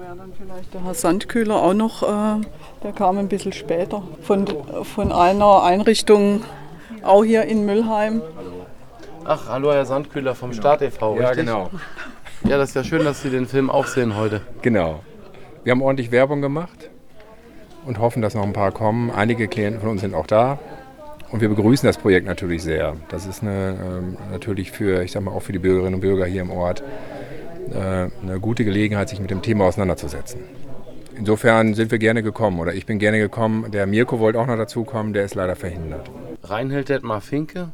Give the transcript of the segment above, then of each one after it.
wäre dann vielleicht der Herr Sandkühler auch noch, äh, der kam ein bisschen später von, von einer Einrichtung, auch hier in Müllheim. Ach, hallo Herr Sandkühler vom genau. Start e.V. Ja, genau. Ja, das ist ja schön, dass Sie den Film auch sehen heute. Genau. Wir haben ordentlich Werbung gemacht und hoffen, dass noch ein paar kommen. Einige Klienten von uns sind auch da. Und wir begrüßen das Projekt natürlich sehr. Das ist eine, ähm, natürlich für, ich sag mal, auch für die Bürgerinnen und Bürger hier im Ort eine gute Gelegenheit, sich mit dem Thema auseinanderzusetzen. Insofern sind wir gerne gekommen oder ich bin gerne gekommen. Der Mirko wollte auch noch dazukommen, der ist leider verhindert. Reinhild Detmar Finke,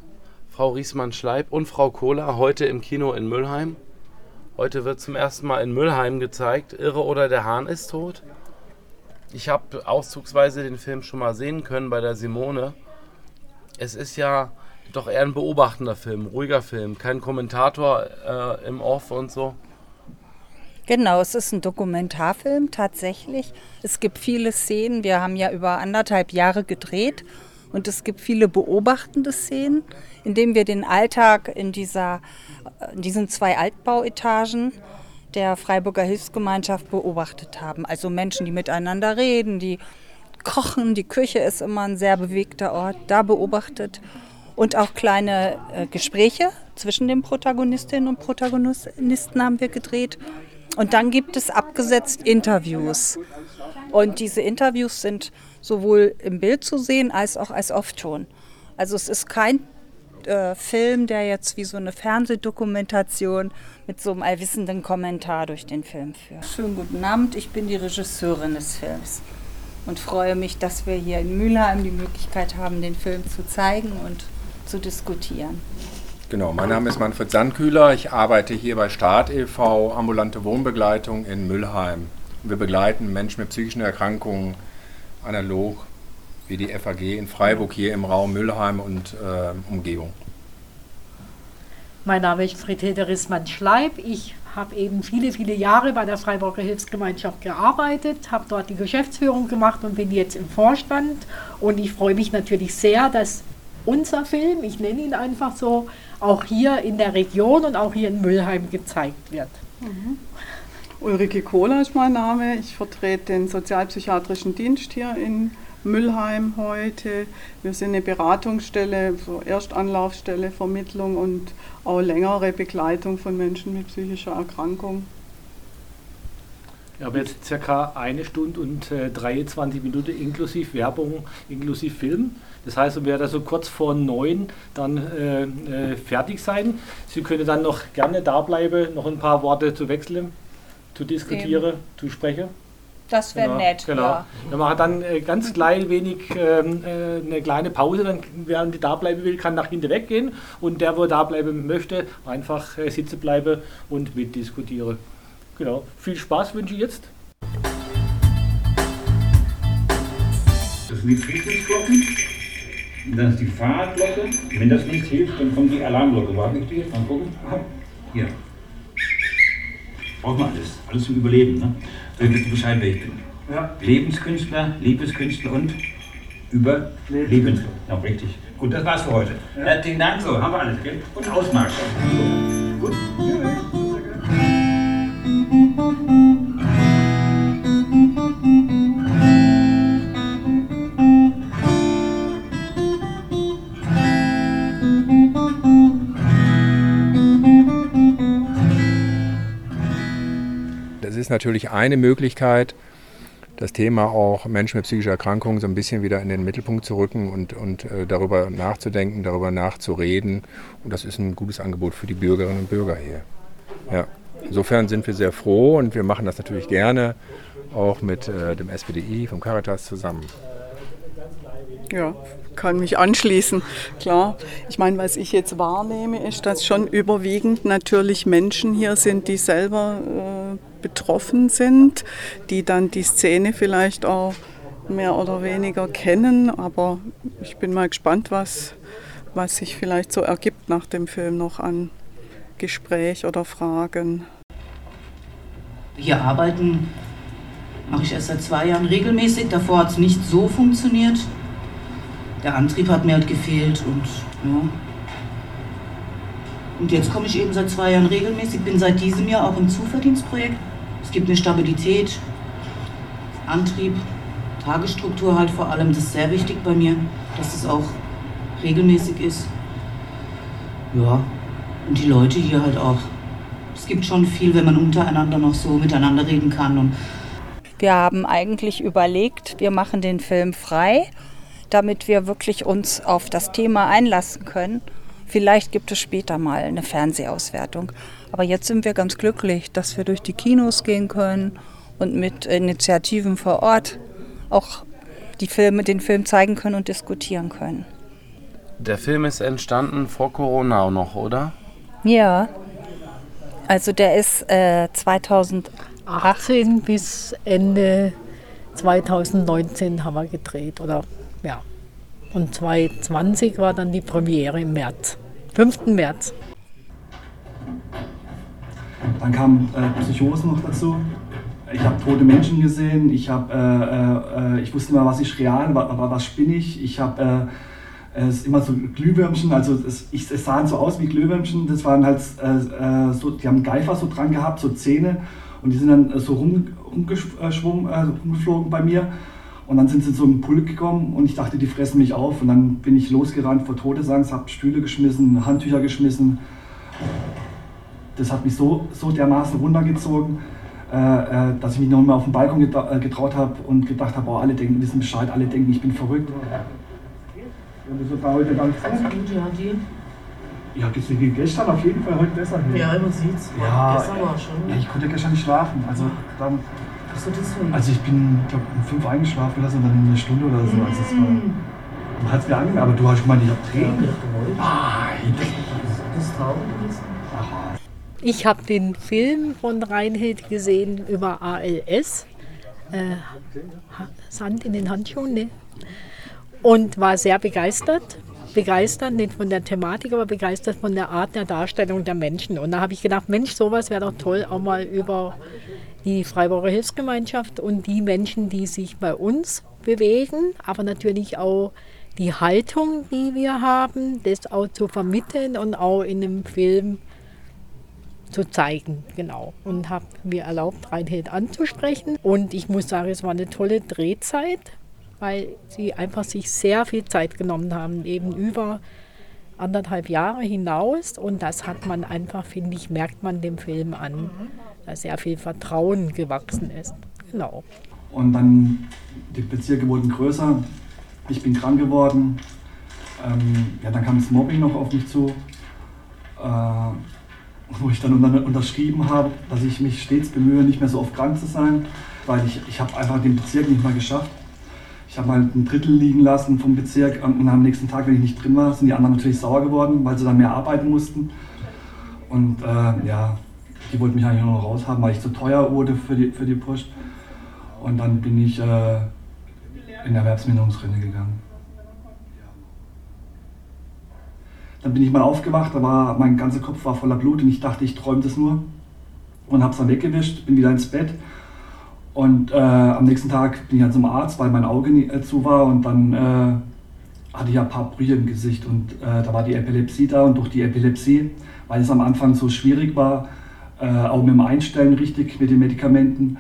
Frau Riesmann-Schleib und Frau Kohler heute im Kino in Müllheim. Heute wird zum ersten Mal in Müllheim gezeigt, Irre oder der Hahn ist tot. Ich habe auszugsweise den Film schon mal sehen können bei der Simone. Es ist ja doch eher ein beobachtender Film, ruhiger Film, kein Kommentator äh, im Off und so. Genau, es ist ein Dokumentarfilm tatsächlich. Es gibt viele Szenen. Wir haben ja über anderthalb Jahre gedreht und es gibt viele beobachtende Szenen, in denen wir den Alltag in, dieser, in diesen zwei Altbauetagen der Freiburger Hilfsgemeinschaft beobachtet haben. Also Menschen, die miteinander reden, die kochen. Die Küche ist immer ein sehr bewegter Ort, da beobachtet. Und auch kleine äh, Gespräche zwischen den Protagonistinnen und Protagonisten haben wir gedreht. Und dann gibt es abgesetzt Interviews. Und diese Interviews sind sowohl im Bild zu sehen als auch als Off-Ton. Also es ist kein äh, Film, der jetzt wie so eine Fernsehdokumentation mit so einem allwissenden Kommentar durch den Film führt. Schönen guten Abend, ich bin die Regisseurin des Films und freue mich, dass wir hier in Mülheim die Möglichkeit haben, den Film zu zeigen und zu diskutieren. Genau, mein Name ist Manfred Sandkühler. Ich arbeite hier bei Start e.V. ambulante Wohnbegleitung in Müllheim. Wir begleiten Menschen mit psychischen Erkrankungen analog wie die FAG in Freiburg hier im Raum Müllheim und äh, Umgebung. Mein Name ist Friedhelde Rissmann-Schleib. Ich habe eben viele, viele Jahre bei der Freiburger Hilfsgemeinschaft gearbeitet, habe dort die Geschäftsführung gemacht und bin jetzt im Vorstand. Und ich freue mich natürlich sehr, dass unser Film, ich nenne ihn einfach so, auch hier in der Region und auch hier in Müllheim gezeigt wird. Mhm. Ulrike Kohler ist mein Name. Ich vertrete den sozialpsychiatrischen Dienst hier in Müllheim heute. Wir sind eine Beratungsstelle, so Erstanlaufstelle, Vermittlung und auch längere Begleitung von Menschen mit psychischer Erkrankung. Ich habe jetzt circa eine Stunde und äh, 23 Minuten inklusive Werbung, inklusive Film. Das heißt, wir werden so kurz vor neun dann äh, äh, fertig sein. Sie können dann noch gerne da bleiben, noch ein paar Worte zu wechseln, zu diskutieren, Eben. zu sprechen. Das wäre genau, nett. Genau. Ja. Wir machen dann äh, ganz klein wenig ähm, äh, eine kleine Pause. Dann, wer die da bleiben will, kann nach hinten weggehen. Und der, wo da bleiben möchte, einfach äh, sitzen bleiben und mitdiskutieren. Genau. Viel Spaß wünsche ich jetzt. Das sind die Friedensglocken. Dann ist die Fahrradglocke. Wenn das nicht hilft, dann kommt die Alarmglocke. Warte ich dir? Mal gucken. Hier. Braucht man alles. Alles zum Überleben. Ne? Damit du Bescheid, wer ich bin. Ja. Lebenskünstler, Liebeskünstler und Überlebenskünstler. Ja, richtig. Gut, das war's für heute. Ja. Herzlichen Dank. So, haben wir alles, gell? Und Ausmarsch. Gut. Ja. Ist natürlich eine Möglichkeit, das Thema auch Menschen mit psychischer Erkrankung so ein bisschen wieder in den Mittelpunkt zu rücken und, und äh, darüber nachzudenken, darüber nachzureden. Und das ist ein gutes Angebot für die Bürgerinnen und Bürger hier. Ja. Insofern sind wir sehr froh und wir machen das natürlich gerne auch mit äh, dem SPDI vom Caritas zusammen. Ja, kann mich anschließen, klar. Ich meine, was ich jetzt wahrnehme, ist, dass schon überwiegend natürlich Menschen hier sind, die selber äh, betroffen sind, die dann die Szene vielleicht auch mehr oder weniger kennen. Aber ich bin mal gespannt, was, was sich vielleicht so ergibt nach dem Film noch an Gespräch oder Fragen. Hier arbeiten mache ich erst seit zwei Jahren regelmäßig. Davor hat es nicht so funktioniert der Antrieb hat mir halt gefehlt und ja. Und jetzt komme ich eben seit zwei Jahren regelmäßig, bin seit diesem Jahr auch im Zuverdienstprojekt Es gibt eine Stabilität, Antrieb, Tagesstruktur halt vor allem. Das ist sehr wichtig bei mir, dass es auch regelmäßig ist. Ja, und die Leute hier halt auch. Es gibt schon viel, wenn man untereinander noch so miteinander reden kann. Und wir haben eigentlich überlegt, wir machen den Film frei, damit wir wirklich uns auf das Thema einlassen können. Vielleicht gibt es später mal eine Fernsehauswertung. Aber jetzt sind wir ganz glücklich, dass wir durch die Kinos gehen können und mit Initiativen vor Ort auch die Filme, den Film zeigen können und diskutieren können. Der Film ist entstanden vor Corona auch noch, oder? Ja. Also der ist äh, 2018 bis Ende 2019 haben wir gedreht, oder ja. Und 2020 war dann die Premiere im März, 5. März. Dann kam äh, Psychose noch dazu. Ich habe tote Menschen gesehen. Ich, hab, äh, äh, ich wusste immer, was ist real, aber was spinne ich. Ich habe äh, es immer so Glühwürmchen, also es, ich, es sahen so aus wie Glühwürmchen. Das waren halt äh, äh, so, die haben Geifer so dran gehabt, so Zähne, und die sind dann so rum, rumgeschwungen, rumgeflogen bei mir. Und dann sind sie zu einem Pulk gekommen und ich dachte, die fressen mich auf. Und dann bin ich losgerannt vor Todesangst, habe Stühle geschmissen, Handtücher geschmissen. Das hat mich so, so dermaßen runtergezogen, äh, äh dass ich mich noch mal auf den Balkon äh, getraut habe und gedacht habe, oh, alle denken, wissen Bescheid, alle denken, ich bin verrückt. Und das da heute ganz gut, ja, die? Ja, geht gestern auf jeden Fall heute besser hin. Ja, man sieht's. Ja, gestern war schon. Ja, ich konnte gestern nicht schlafen. Also dann so, deswegen. Also ich bin, glaube um fünf eingeschlafen oder so, dann eine Stunde oder so. Also es war, du hast mir angemeldet, aber du hast gemeint, ich habe Tränen. Nein. Das ist traurig Ich habe den Film von Reinhild gesehen über ALS. Äh, Sand in den Handschuhen, ne? Und war sehr begeistert. Begeistert, nicht von der Thematik, aber begeistert von der Art der Darstellung der Menschen. Und da habe ich gedacht, Mensch, sowas wäre doch toll, auch mal über die Freiburger Hilfsgemeinschaft und die Menschen, die sich bei uns bewegen, aber natürlich auch die Haltung, die wir haben, das auch zu vermitteln und auch in einem Film zu zeigen, genau. Und habe mir erlaubt, Reinhild anzusprechen. Und ich muss sagen, es war eine tolle Drehzeit, weil sie einfach sich sehr viel Zeit genommen haben, eben über anderthalb Jahre hinaus. Und das hat man einfach, finde ich, merkt man dem Film an da sehr viel Vertrauen gewachsen ist. Genau. Und dann, die Bezirke wurden größer, ich bin krank geworden, ähm, ja, dann kam das Mobbing noch auf mich zu, äh, wo ich dann unterschrieben habe, dass ich mich stets bemühe, nicht mehr so oft krank zu sein, weil ich, ich habe einfach den Bezirk nicht mal geschafft. Ich habe mal ein Drittel liegen lassen vom Bezirk und am nächsten Tag, wenn ich nicht drin war, sind die anderen natürlich sauer geworden, weil sie dann mehr arbeiten mussten. Und äh, ja, die wollten mich eigentlich nur noch raushaben, weil ich zu teuer wurde für die, für die Post. Und dann bin ich äh, in Erwerbsminderungsrente gegangen. Dann bin ich mal aufgewacht, da war, mein ganzer Kopf war voller Blut und ich dachte, ich träume das nur. Und habe es dann weggewischt, bin wieder ins Bett. Und äh, am nächsten Tag bin ich dann zum Arzt, weil mein Auge nie, äh, zu war. Und dann äh, hatte ich ein paar Brüche im Gesicht. Und äh, da war die Epilepsie da. Und durch die Epilepsie, weil es am Anfang so schwierig war, äh, auch mit dem Einstellen richtig, mit den Medikamenten,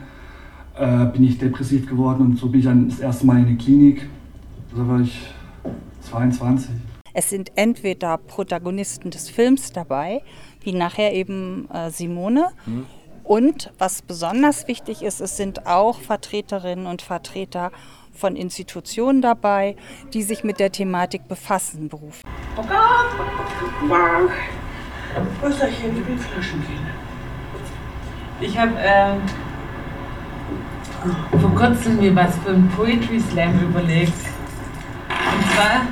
äh, bin ich depressiv geworden und so bin ich dann das erste Mal in die Klinik. Da war ich 22. Es sind entweder Protagonisten des Films dabei, wie nachher eben äh, Simone. Mhm. Und was besonders wichtig ist, es sind auch Vertreterinnen und Vertreter von Institutionen dabei, die sich mit der Thematik befassen, berufen. Wo ist da hier die Flaschen gehen? Ich habe ähm, vor kurzem mir was für einen Poetry Slam überlegt. Und zwar,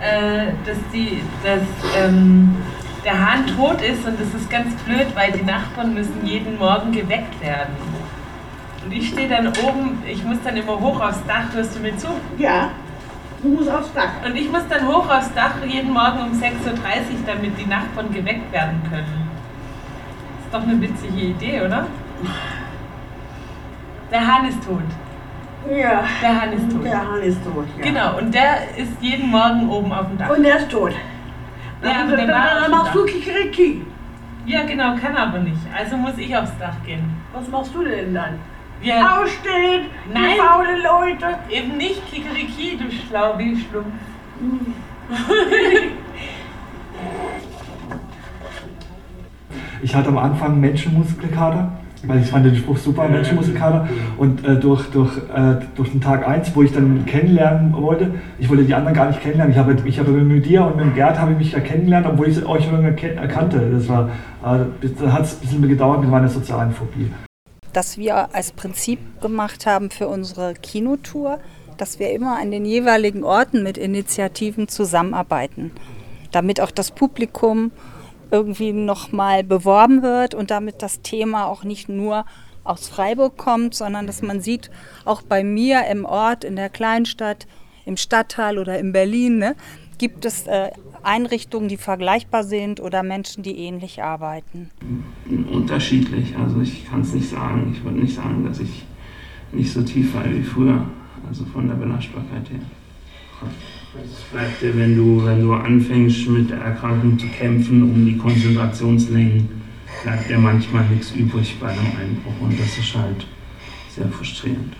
äh, dass, die, dass ähm, der Hahn tot ist und das ist ganz blöd, weil die Nachbarn müssen jeden Morgen geweckt werden. Und ich stehe dann oben, ich muss dann immer hoch aufs Dach, hörst du mir zu? Ja, du musst aufs Dach. Und ich muss dann hoch aufs Dach jeden Morgen um 6.30 Uhr, damit die Nachbarn geweckt werden können doch eine witzige Idee, oder? Der Hahn ist tot. Ja. Der Hahn ist tot. Der Hahn ist tot, ja. Genau, und der ist jeden Morgen oben auf dem Dach. Und der ist tot. Ja, aber der dann, dann machst du Kikeriki. Ja, genau, kann aber nicht. Also muss ich aufs Dach gehen. Was machst du denn dann? Ja. Ausstehen, Nein. die faule Leute. Eben nicht Kikeriki, du Schlaubi-Schlumpf. Ich hatte am Anfang Menschenmuskelkater, weil ich fand den Spruch super, Menschenmuskelkater. Und äh, durch, durch, äh, durch den Tag 1, wo ich dann kennenlernen wollte, ich wollte die anderen gar nicht kennenlernen. Ich habe, ich habe mit dir und mit Gerd habe ich mich ja kennengelernt, obwohl ich euch schon lange ken- kannte. Das war, äh, da hat es ein bisschen gedauert mit meiner sozialen Phobie. dass wir als Prinzip gemacht haben für unsere Kinotour, dass wir immer an den jeweiligen Orten mit Initiativen zusammenarbeiten, damit auch das Publikum irgendwie nochmal beworben wird und damit das Thema auch nicht nur aus Freiburg kommt, sondern dass man sieht, auch bei mir im Ort, in der Kleinstadt, im Stadtteil oder in Berlin, ne, gibt es äh, Einrichtungen, die vergleichbar sind oder Menschen, die ähnlich arbeiten. Unterschiedlich, also ich kann es nicht sagen. Ich würde nicht sagen, dass ich nicht so tief war wie früher, also von der Belastbarkeit her. Es bleibt dir, wenn du, wenn du anfängst mit der Erkrankung zu kämpfen um die Konzentrationslängen, bleibt dir manchmal nichts übrig bei einem Einbruch und das ist halt sehr frustrierend.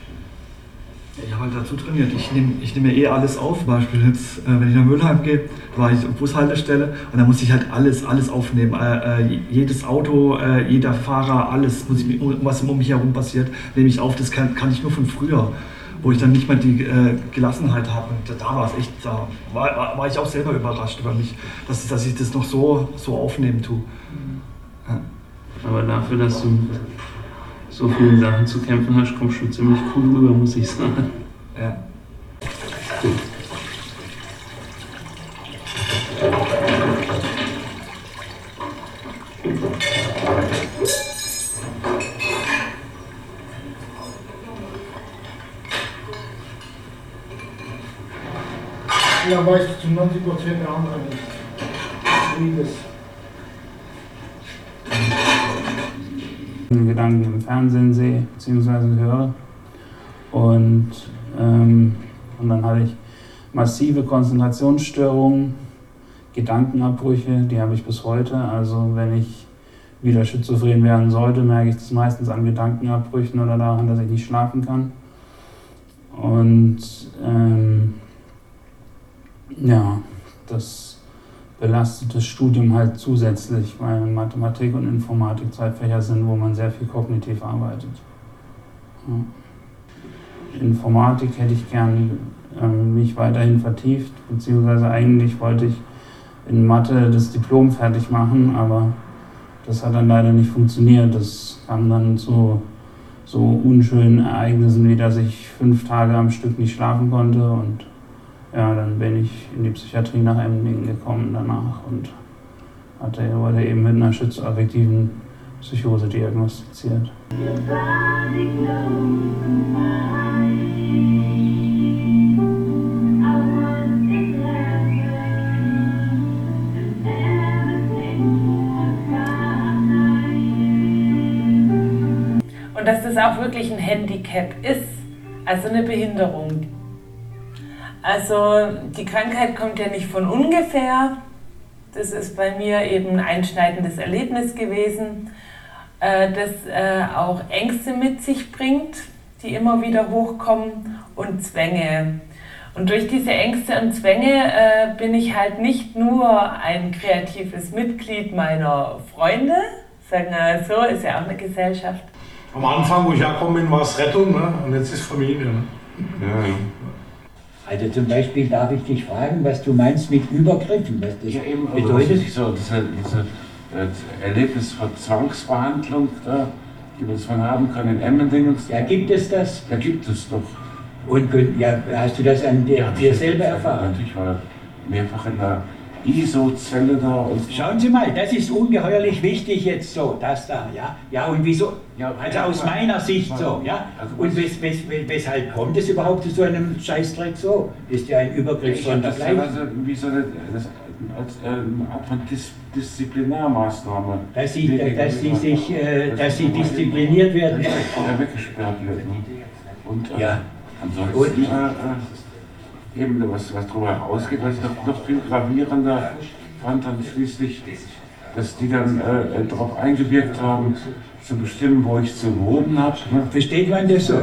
Ich habe halt dazu trainiert. Ich nehme ich nehm mir eh alles auf. Beispiel jetzt, äh, wenn ich nach Mülheim gehe, war ich auf Bushaltestelle und da muss ich halt alles, alles aufnehmen. Äh, äh, jedes Auto, äh, jeder Fahrer, alles, muss ich, was um mich herum passiert, nehme ich auf. Das kann, kann ich nur von früher, wo ich dann nicht mehr die äh, Gelassenheit habe. Und da, war es echt, da war, war, ich auch selber überrascht über mich, dass, dass ich das noch so, so aufnehmen tue. Aber dafür, dass du so vielen Sachen zu kämpfen hast, kommst du ziemlich cool rüber, muss ich sagen. Ja. Ja, weißt du zu 90 Prozent der anderen nicht. Liebes. Gedanken im Fernsehen sehe bzw. höre. Und, ähm, und dann hatte ich massive Konzentrationsstörungen, Gedankenabbrüche, die habe ich bis heute. Also wenn ich wieder schizophren werden sollte, merke ich das meistens an Gedankenabbrüchen oder daran, dass ich nicht schlafen kann. Und ähm, ja, das belastet das Studium halt zusätzlich, weil Mathematik und Informatik zwei Fächer sind, wo man sehr viel kognitiv arbeitet. Ja. Informatik hätte ich gern ähm, mich weiterhin vertieft, beziehungsweise eigentlich wollte ich in Mathe das Diplom fertig machen, aber das hat dann leider nicht funktioniert. Das kam dann zu so unschönen Ereignissen, wie dass ich fünf Tage am Stück nicht schlafen konnte und ja, dann bin ich in die Psychiatrie nach Emdingen gekommen danach und hatte, wurde eben mit einer schizoaffektiven Psychose diagnostiziert. Und dass das auch wirklich ein Handicap ist, also eine Behinderung. Also die Krankheit kommt ja nicht von ungefähr. Das ist bei mir eben ein einschneidendes Erlebnis gewesen, äh, das äh, auch Ängste mit sich bringt, die immer wieder hochkommen und Zwänge. Und durch diese Ängste und Zwänge äh, bin ich halt nicht nur ein kreatives Mitglied meiner Freunde, sagen wir so, ist ja auch eine Gesellschaft, Am Anfang, wo ich hergekommen bin, war es Rettung ne? und jetzt ist Familie. Ne? Also zum Beispiel darf ich dich fragen, was du meinst mit Übergriffen, was das Ja, eben, bedeutet. das ist so, diese, diese das Erlebnis von Zwangsbehandlung, da, die wir zwar haben können in Emmendingen. Ja, gibt es das? Ja, gibt es doch. Und ja, hast du das an dir, dir selber erfahren? Natürlich war mehrfach in der ISO-Zelle da. Und Schauen Sie mal, das ist ungeheuerlich wichtig jetzt so, das da, ja. Ja, und wieso? Ja, Also aus meiner Sicht so, ja. Also Und wes, wes, wes, weshalb kommt es überhaupt zu so einem Scheißdreck so? Ist ja ein Übergriff ich habe das teilweise wie so eine, das, als ähm, Art von Dis Disziplinärmaßnahme. Dass sie, dass sie sich, äh, dass sie diszipliniert werden. Ja, weggesperrt wird. Ne? Und äh, Ja. ansonsten äh, äh, eben was, was darüber herausgeht, was ich noch, noch viel gravierender fand, dann schließlich dass die dann äh, darauf eingewirkt haben, zu bestimmen, wo ich zu wohnen habe. Ne? Versteht man das so?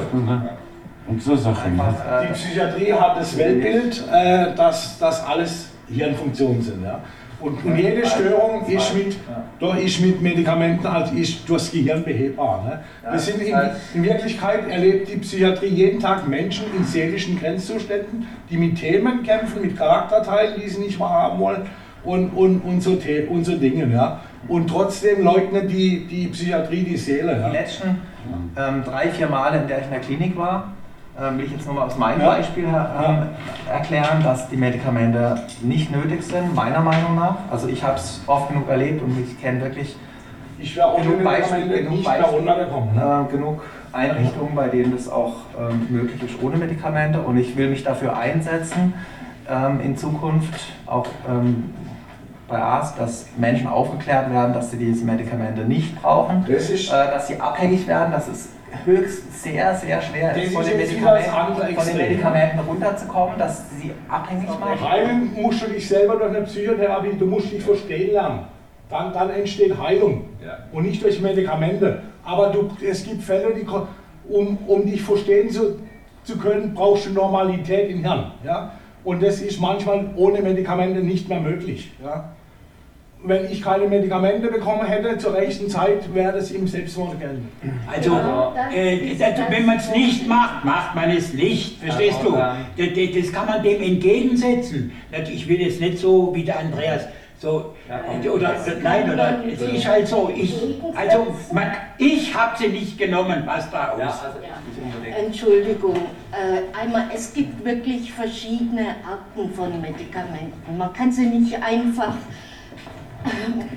Und so Sachen. Ne? Die Psychiatrie hat das Weltbild, äh, dass das alles Hirnfunktionen sind. Ja? Und, und jede Störung ist mit, doch ist mit Medikamenten halt ist durchs Gehirn behebbar. Ne? Wir sind in, in Wirklichkeit erlebt die Psychiatrie jeden Tag Menschen in seelischen Grenzzuständen, die mit Themen kämpfen, mit Charakterteilen, die sie nicht wahrhaben wollen und, und, und, so, und so Dinge. Ja? Und trotzdem leugnet die, die Psychiatrie die Seele. Ja? Die letzten ähm, drei, vier Male, in der ich in der Klinik war, will ich jetzt nochmal aus meinem Ja. Beispiel ähm, erklären, dass die Medikamente nicht nötig sind, meiner Meinung nach. Also ich habe es oft genug erlebt und ich kenne wirklich Ich genug Beispiele, genug, runtergekommen. Ne? äh, genug Einrichtungen, bei denen das auch ähm, möglich ist ohne Medikamente. Und ich will mich dafür einsetzen, ähm, in Zukunft auch ähm, bei ASP, dass Menschen aufgeklärt werden, dass sie diese Medikamente nicht brauchen, Das äh, dass sie abhängig werden, dass es höchst sehr, sehr schwer ist, von den, Medikamenten, von den. Medikamenten runterzukommen, dass sie abhängig machen. Heilen musst du dich selber durch eine Psychotherapie, du musst dich verstehen lernen. Dann, dann entsteht Heilung und nicht durch Medikamente. Aber du, es gibt Fälle, die, um, um dich verstehen zu, zu können, brauchst du Normalität im Hirn. Ja? Und das ist manchmal ohne Medikamente nicht mehr möglich. Ja? Wenn ich keine Medikamente bekommen hätte zur rechten Zeit, wäre das im Selbstmord gelten. Also, äh, das, wenn man es nicht macht, macht man es nicht. Verstehst du? Das, das- kann man dem entgegensetzen. Ich will jetzt nicht so wie der Andreas. So, oder nein, oder es ist halt so, ich, also man, ich habe sie nicht genommen, was da aus. Entschuldigung, äh, einmal, es gibt wirklich verschiedene Arten von Medikamenten. Man kann sie nicht einfach äh,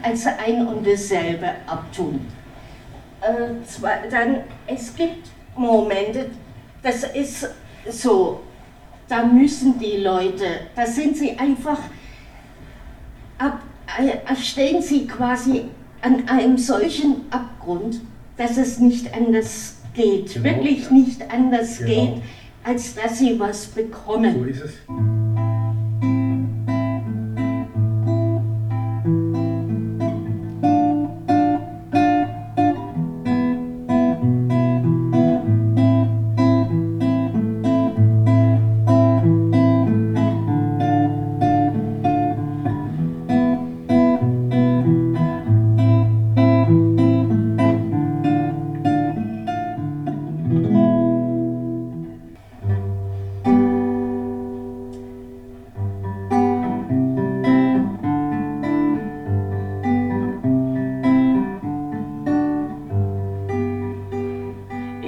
als ein und dasselbe abtun. Äh, zwar, dann, es gibt Momente, das ist so, da müssen die Leute, da sind sie einfach, ab, äh, stehen sie quasi an einem solchen Abgrund, dass es nicht anders geht, Genau, wirklich ja. nicht anders Genau. geht, als dass sie was bekommen. So ist es.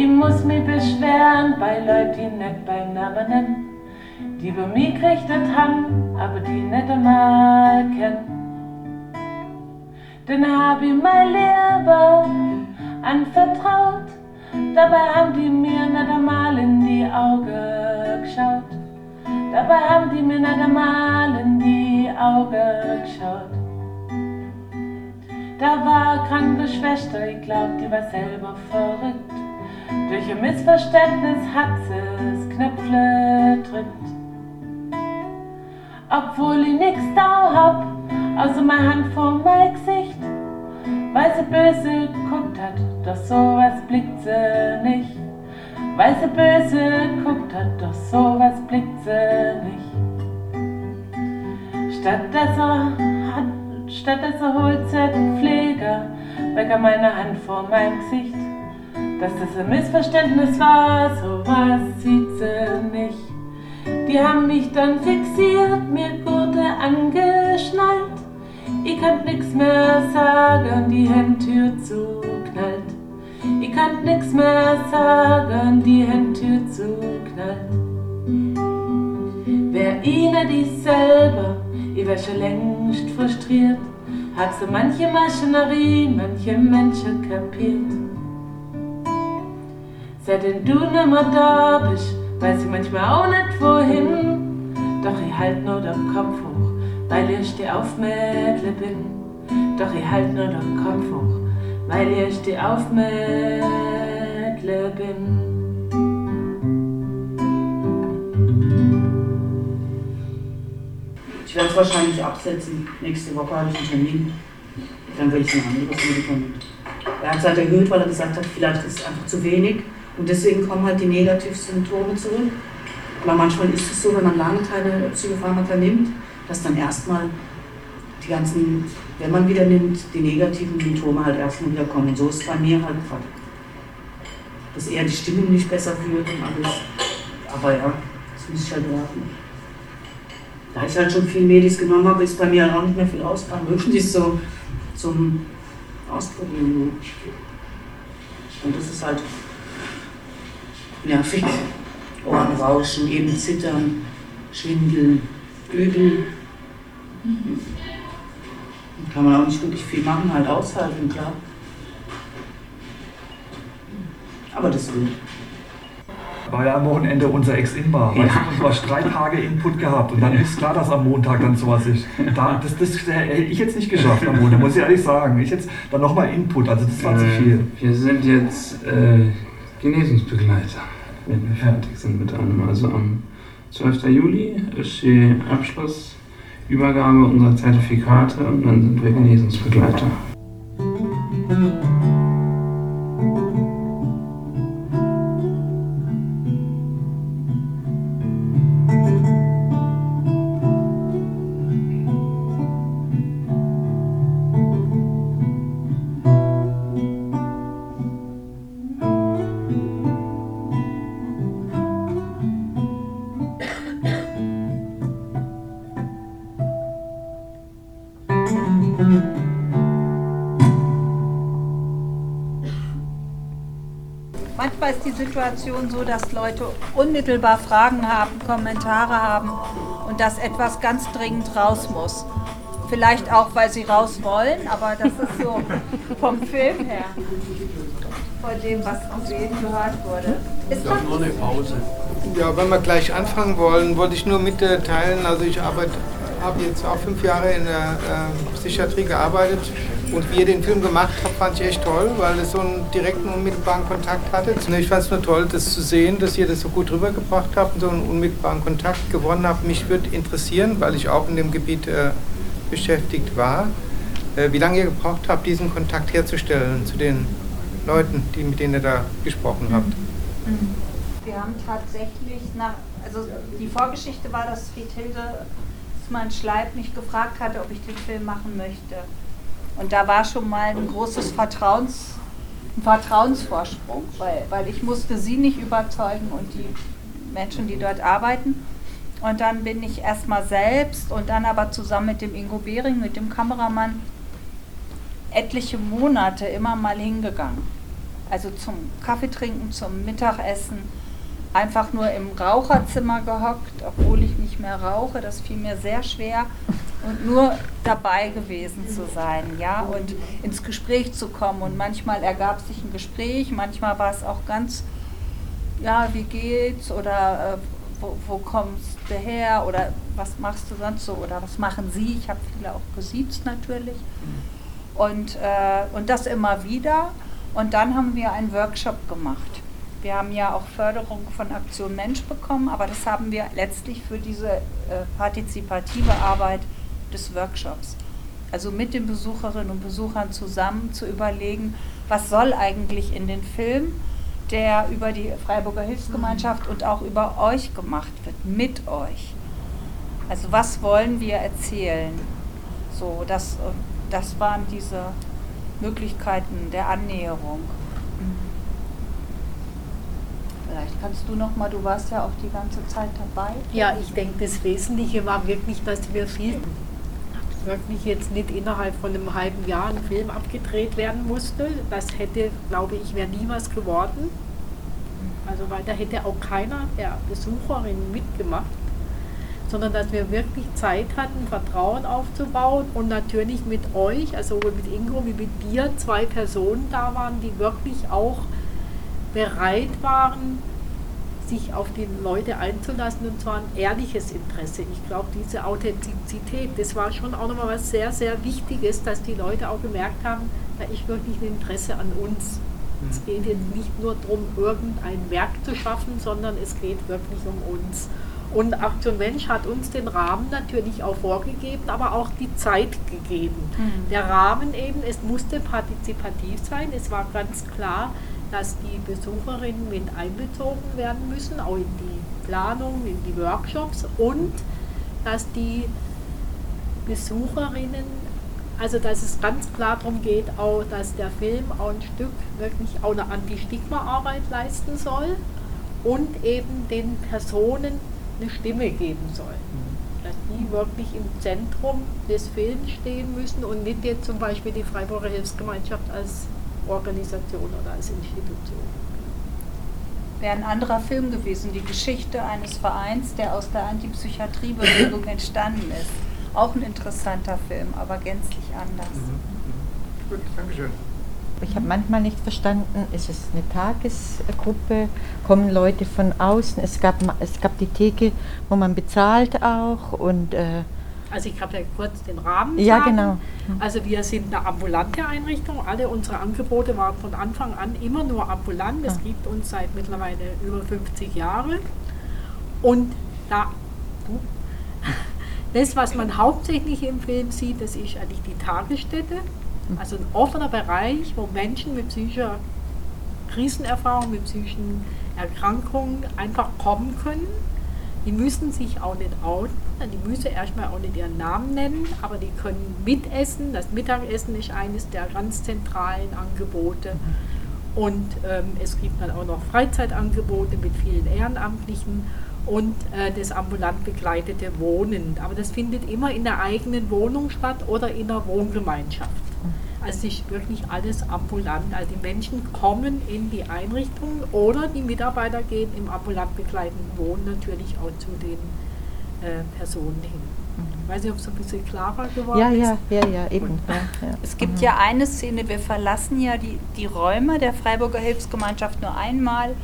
Ich muss mich beschweren bei Leuten, die nicht beim Namen nennen, die bei mir gerichtet haben, aber die nicht einmal kennen. Den hab ich mein Leben anvertraut, dabei haben die mir nicht einmal in die Augen geschaut. Dabei haben die mir nicht einmal in die Augen geschaut. Da war eine kranke Schwester, ich glaub, die war selber verrückt. Durch ein Missverständnis hat sie's Knöpfle drückt. Obwohl ich nix da hab, außer meine Hand vor mein Gesicht, weil sie böse geguckt hat, doch sowas blickt sie nicht. Weil sie böse geguckt hat, doch sowas blickt sie nicht. Stattdessen hat, stattdessen holt sie den Pfleger, weg an meine Hand vor meinem Gesicht. Dass das ein Missverständnis war, sowas sieht sie nicht. Die haben mich dann fixiert, mir Gurte angeschnallt. Ich kann nix mehr sagen, die Hentür zuknallt. Ich kann nix mehr sagen, die Hentür zuknallt. Wär ihnen dies selber, ich wär schon längst frustriert. Hab so manche Maschinerie, manche Menschen kapiert. Seitdem du nimmer da bist, weiß ich manchmal auch nicht wohin. Doch ich halt nur den Kopf hoch, weil ich steh auf Mädle bin. Doch ich halt nur den Kopf hoch, weil ich steh auf Mädle bin. Ich werde es wahrscheinlich absetzen. Nächste Woche habe ich einen Termin. dann welches ein anderes Medikament. Er hat es halt erhöht, weil er gesagt hat, vielleicht ist es einfach zu wenig und deswegen kommen halt die Negativsymptome zurück. Aber manchmal ist es so, wenn man lange keine Psychopharmaka nimmt, dass dann erstmal die ganzen, wenn man wieder nimmt, die negativen Symptome halt erstmal wieder kommen. So ist es bei mir halt gerade. Dass er die Stimmung nicht besser fühlt und alles. Aber ja, das muss ich halt warten. Da ich halt schon viel Medis genommen habe, ist bei mir halt auch nicht mehr viel ausgegangen. Wirklich so zum Ausprobieren. Und das ist halt nervig. Ohrenrauschen, eben zittern, Schwindel, übel. Kann man auch nicht wirklich viel machen, halt aushalten, klar. Aber das will. War ja am Wochenende unser Ex-In-Bar. Ja. Du hast drei Tage Input gehabt und dann ist klar, dass am Montag dann sowas ist. Da, das, das hätte ich jetzt nicht geschafft am Montag, muss ich ehrlich sagen. Ich jetzt dann nochmal Input, also das war äh, zu viel. Wir sind jetzt äh, Genesungsbegleiter, wenn wir fertig sind mit allem. Also am 12. Juli ist die Abschlussübergabe unserer Zertifikate und dann sind wir Genesungsbegleiter. Situation so, dass Leute unmittelbar Fragen haben, Kommentare haben und dass etwas ganz dringend raus muss. Vielleicht auch, weil sie raus wollen, aber das ist so vom Film her, von dem, was gesehen gehört wurde. Ist doch nur eine Pause. Ja, wenn wir gleich anfangen wollen, wollte ich nur mitteilen, also ich arbeite habe jetzt auch fünf Jahre in der äh, Psychiatrie gearbeitet und wie ihr den Film gemacht habt, fand ich echt toll, weil es so einen direkten, unmittelbaren Kontakt hatte. Ich fand es nur toll, das zu sehen, dass ihr das so gut rübergebracht habt und so einen unmittelbaren Kontakt gewonnen habt. Mich würde interessieren, weil ich auch in dem Gebiet äh, beschäftigt war, äh, wie lange ihr gebraucht habt, diesen Kontakt herzustellen zu den Leuten, die, mit denen ihr da gesprochen habt. Mhm. Wir haben tatsächlich nach, also die Vorgeschichte war, dass Friedhilde mein Schleib mich gefragt hatte, ob ich den Film machen möchte. Und da war schon mal ein großes Vertrauens, ein Vertrauensvorsprung, weil, weil ich musste sie nicht überzeugen und die Menschen, die dort arbeiten. Und dann bin ich erstmal selbst und dann aber zusammen mit dem Ingo Behring, mit dem Kameramann, etliche Monate immer mal hingegangen. Also zum Kaffeetrinken, zum Mittagessen einfach nur im Raucherzimmer gehockt, obwohl ich nicht mehr rauche. Das fiel mir sehr schwer. Und nur dabei gewesen zu sein, ja, und ins Gespräch zu kommen. Und manchmal ergab sich ein Gespräch, manchmal war es auch ganz, ja, wie geht's oder äh, wo, wo, kommst du her oder was machst du sonst so oder was machen Sie? Ich habe viele auch gesiezt natürlich. Und, äh, und das immer wieder. Und dann haben wir einen Workshop gemacht wir haben ja auch Förderung von Aktion Mensch bekommen, aber das haben wir letztlich für diese äh, partizipative Arbeit des Workshops. Also mit den Besucherinnen und Besuchern zusammen zu überlegen, was soll eigentlich in den Film, der über die Freiburger Hilfsgemeinschaft und auch über euch gemacht wird, mit euch. Also was wollen wir erzählen? So, das, das waren diese Möglichkeiten der Annäherung. Vielleicht kannst du noch mal, du warst ja auch die ganze Zeit dabei. Ja, ich denke, das Wesentliche war wirklich, dass wir viel wirklich jetzt nicht innerhalb von einem halben Jahr ein Film abgedreht werden musste. Das hätte, glaube ich, wäre nie was geworden. Also weil da hätte auch keiner der Besucherinnen mitgemacht, sondern dass wir wirklich Zeit hatten, Vertrauen aufzubauen und natürlich mit euch, also mit Ingo wie mit dir, zwei Personen da waren, die wirklich auch bereit waren, sich auf die Leute einzulassen und zwar ein ehrliches Interesse. Ich glaube, diese Authentizität, das war schon auch nochmal was sehr, sehr Wichtiges, dass die Leute auch gemerkt haben, da ist wirklich ein Interesse an uns. Es geht jetzt nicht nur darum, irgendein Werk zu schaffen, sondern es geht wirklich um uns. Und Aktion Mensch hat uns den Rahmen natürlich auch vorgegeben, aber auch die Zeit gegeben. Mhm. Der Rahmen eben, es musste partizipativ sein. Es war ganz klar, dass die Besucherinnen mit einbezogen werden müssen, auch in die Planung, in die Workshops und dass die Besucherinnen, also dass es ganz klar darum geht, auch, dass der Film auch ein Stück wirklich auch eine Anti-Stigma-Arbeit leisten soll und eben den Personen eine Stimme geben soll. Dass die wirklich im Zentrum des Films stehen müssen und nicht jetzt zum Beispiel die Freiburger Hilfsgemeinschaft als Organisation oder als Institution. Wäre ein anderer Film gewesen, die Geschichte eines Vereins, der aus der Antipsychiatriebewegung entstanden ist. Auch ein interessanter Film, aber gänzlich anders. Gut, Dankeschön. Ich habe manchmal nicht verstanden, ist es eine Tagesgruppe, kommen Leute von außen, es gab, es gab die Theke, wo man bezahlt auch und... Äh, also ich habe ja kurz den Rahmen Ja, sagen. genau. Also wir sind eine ambulante Einrichtung. Alle unsere Angebote waren von Anfang an immer nur ambulant. Es gibt uns seit mittlerweile über 50 Jahre. Und da, das, was man hauptsächlich im Film sieht, das ist eigentlich die Tagesstätte. Also ein offener Bereich, wo Menschen mit psychischer Krisenerfahrung, mit psychischen Erkrankungen einfach kommen können. Die müssen sich auch nicht outen, die müssen erstmal auch nicht ihren Namen nennen, aber die können mitessen. Das Mittagessen ist eines der ganz zentralen Angebote. Und ähm, es gibt dann auch noch Freizeitangebote mit vielen Ehrenamtlichen und äh, das ambulant begleitete Wohnen. Aber das findet immer in der eigenen Wohnung statt oder in der Wohngemeinschaft. Also ist wirklich alles ambulant. Also die Menschen kommen in die Einrichtungen oder die Mitarbeiter gehen im ambulant begleitenden Wohnen natürlich auch zu den äh, Personen hin. Ich weiß nicht, ob es ein bisschen klarer geworden ja, ist. ja, ja, ja, eben. Ja, ja. Es gibt ja eine Szene, wir verlassen ja die, die Räume der Freiburger Hilfsgemeinschaft nur einmal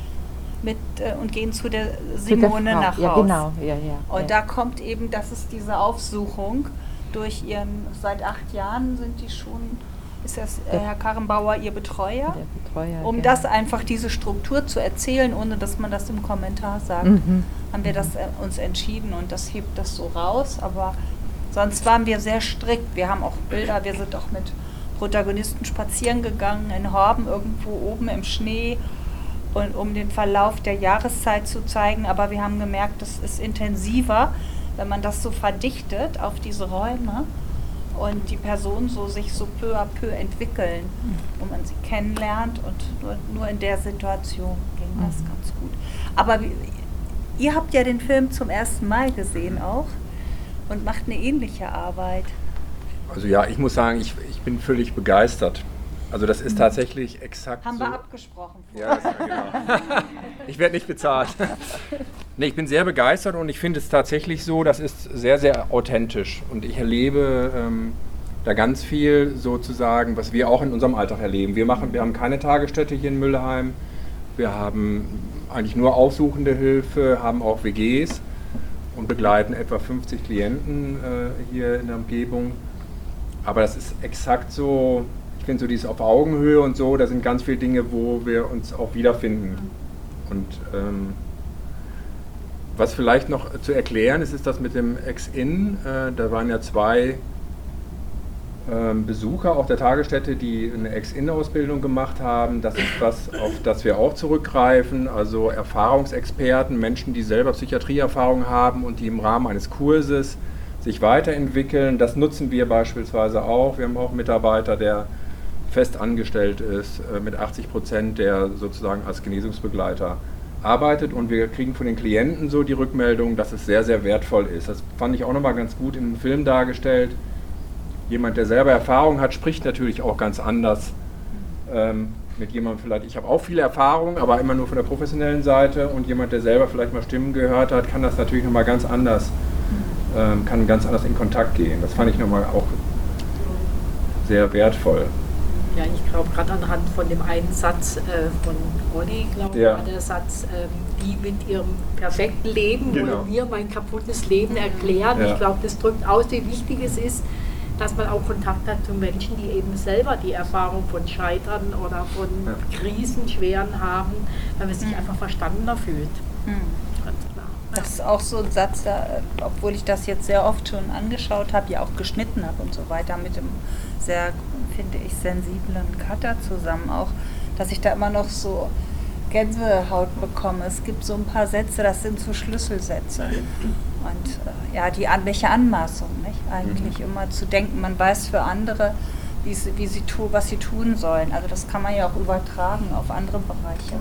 mit, äh, und gehen zu der Zu der Simone nach Ja, Haus. genau, ja, ja, Und ja. da kommt eben, das ist diese Aufsuchung durch ihren, seit acht Jahren sind die schon, ist das äh, Herr Karrenbauer ihr Betreuer? Der Betreuer, Um genau. das einfach, diese Struktur zu erzählen, ohne dass man das im Kommentar sagt, Mhm. haben wir das äh, uns entschieden und das hebt das so raus. Aber sonst waren wir sehr strikt. Wir haben auch Bilder, wir sind auch mit Protagonisten spazieren gegangen in Horben irgendwo oben im Schnee und um den Verlauf der Jahreszeit zu zeigen. Aber wir haben gemerkt, das ist intensiver, wenn man das so verdichtet auf diese Räume und die Personen so sich so peu à peu entwickeln, wo man sie kennenlernt und nur, nur in der Situation ging das Mhm. ganz gut. Aber wie, ihr habt ja den Film zum ersten Mal gesehen auch und macht eine ähnliche Arbeit. Also ja, ich muss sagen, ich, ich bin völlig begeistert. Also das ist tatsächlich exakt Haben so. wir abgesprochen. Ja, genau. ich werde nicht bezahlt. nee, ich bin sehr begeistert und ich finde es tatsächlich so, das ist sehr, sehr authentisch. Und ich erlebe ähm, da ganz viel sozusagen, was wir auch in unserem Alltag erleben. Wir, machen, wir haben keine Tagesstätte hier in Müllheim. Wir haben eigentlich nur aufsuchende Hilfe, haben auch WGs und begleiten etwa 50 Klienten äh, hier in der Umgebung. Aber das ist exakt so, ich finde so dieses auf Augenhöhe und so, da sind ganz viele Dinge, wo wir uns auch wiederfinden. Und ähm, was vielleicht noch zu erklären ist, ist das mit dem Ex-In. Äh, da waren ja zwei ähm, Besucher auf der Tagesstätte, die eine Ex-In-Ausbildung gemacht haben. Das ist was, auf das wir auch zurückgreifen. Also Erfahrungsexperten, Menschen, die selber Psychiatrieerfahrung haben und die im Rahmen eines Kurses sich weiterentwickeln. Das nutzen wir beispielsweise auch. Wir haben auch einen Mitarbeiter, der fest angestellt ist, äh, mit 80 Prozent, der sozusagen als Genesungsbegleiter arbeitet und wir kriegen von den Klienten so die Rückmeldung, dass es sehr, sehr wertvoll ist. Das fand ich auch nochmal ganz gut im Film dargestellt. Jemand, der selber Erfahrung hat, spricht natürlich auch ganz anders ähm, mit jemandem vielleicht. Ich habe auch viele Erfahrungen, aber immer nur von der professionellen Seite und jemand, der selber vielleicht mal Stimmen gehört hat, kann das natürlich nochmal ganz anders, ähm, kann ganz anders in Kontakt gehen. Das fand ich nochmal auch sehr wertvoll. Ja, ich glaube, gerade anhand von dem einen Satz äh, von Ronny, glaube ich, Ja. war der Satz, ähm, die mit ihrem perfekten Leben Genau. oder mir mein kaputtes Leben erklären. Ja. Ich glaube, das drückt aus, wie wichtig es ist, dass man auch Kontakt hat zu Menschen, die eben selber die Erfahrung von Scheitern oder von Krisen, Schweren haben, weil man sich einfach verstandener fühlt. Klar. Das ist auch so ein Satz, da, obwohl ich das jetzt sehr oft schon angeschaut habe, ja auch geschnitten habe und so weiter, mit dem sehr, finde ich, sensiblen Cutter zusammen auch, dass ich da immer noch so Gänsehaut bekomme. Es gibt so ein paar Sätze, das sind so Schlüsselsätze. Und äh, ja, die an welche Anmaßung, nicht? Eigentlich mhm. immer zu denken, man weiß für andere, wie sie, wie sie tu, was sie tun sollen. Also das kann man ja auch übertragen auf andere Bereiche.